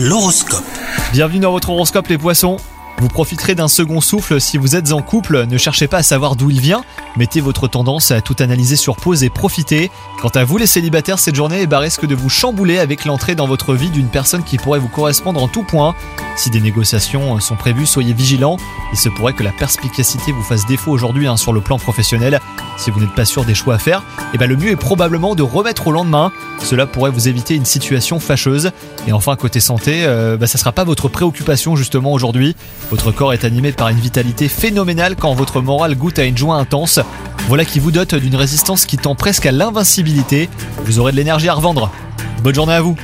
L'horoscope. Bienvenue dans votre horoscope les poissons. Vous profiterez d'un second souffle si vous êtes en couple, ne cherchez pas à savoir d'où il vient, mettez votre tendance à tout analyser sur pause et profitez. Quant à vous les célibataires, cette journée risque de vous chambouler avec l'entrée dans votre vie d'une personne qui pourrait vous correspondre en tout point. Si des négociations sont prévues, soyez vigilants, il se pourrait que la perspicacité vous fasse défaut aujourd'hui hein, sur le plan professionnel. Si vous n'êtes pas sûr des choix à faire, eh ben, le mieux est probablement de remettre au lendemain, cela pourrait vous éviter une situation fâcheuse. Et enfin côté santé, euh, bah, ça sera pas votre préoccupation justement aujourd'hui. Votre corps est animé par une vitalité phénoménale quand votre morale goûte à une joie intense. Voilà qui vous dote d'une résistance qui tend presque à l'invincibilité. Vous aurez de l'énergie à revendre. Bonne journée à vous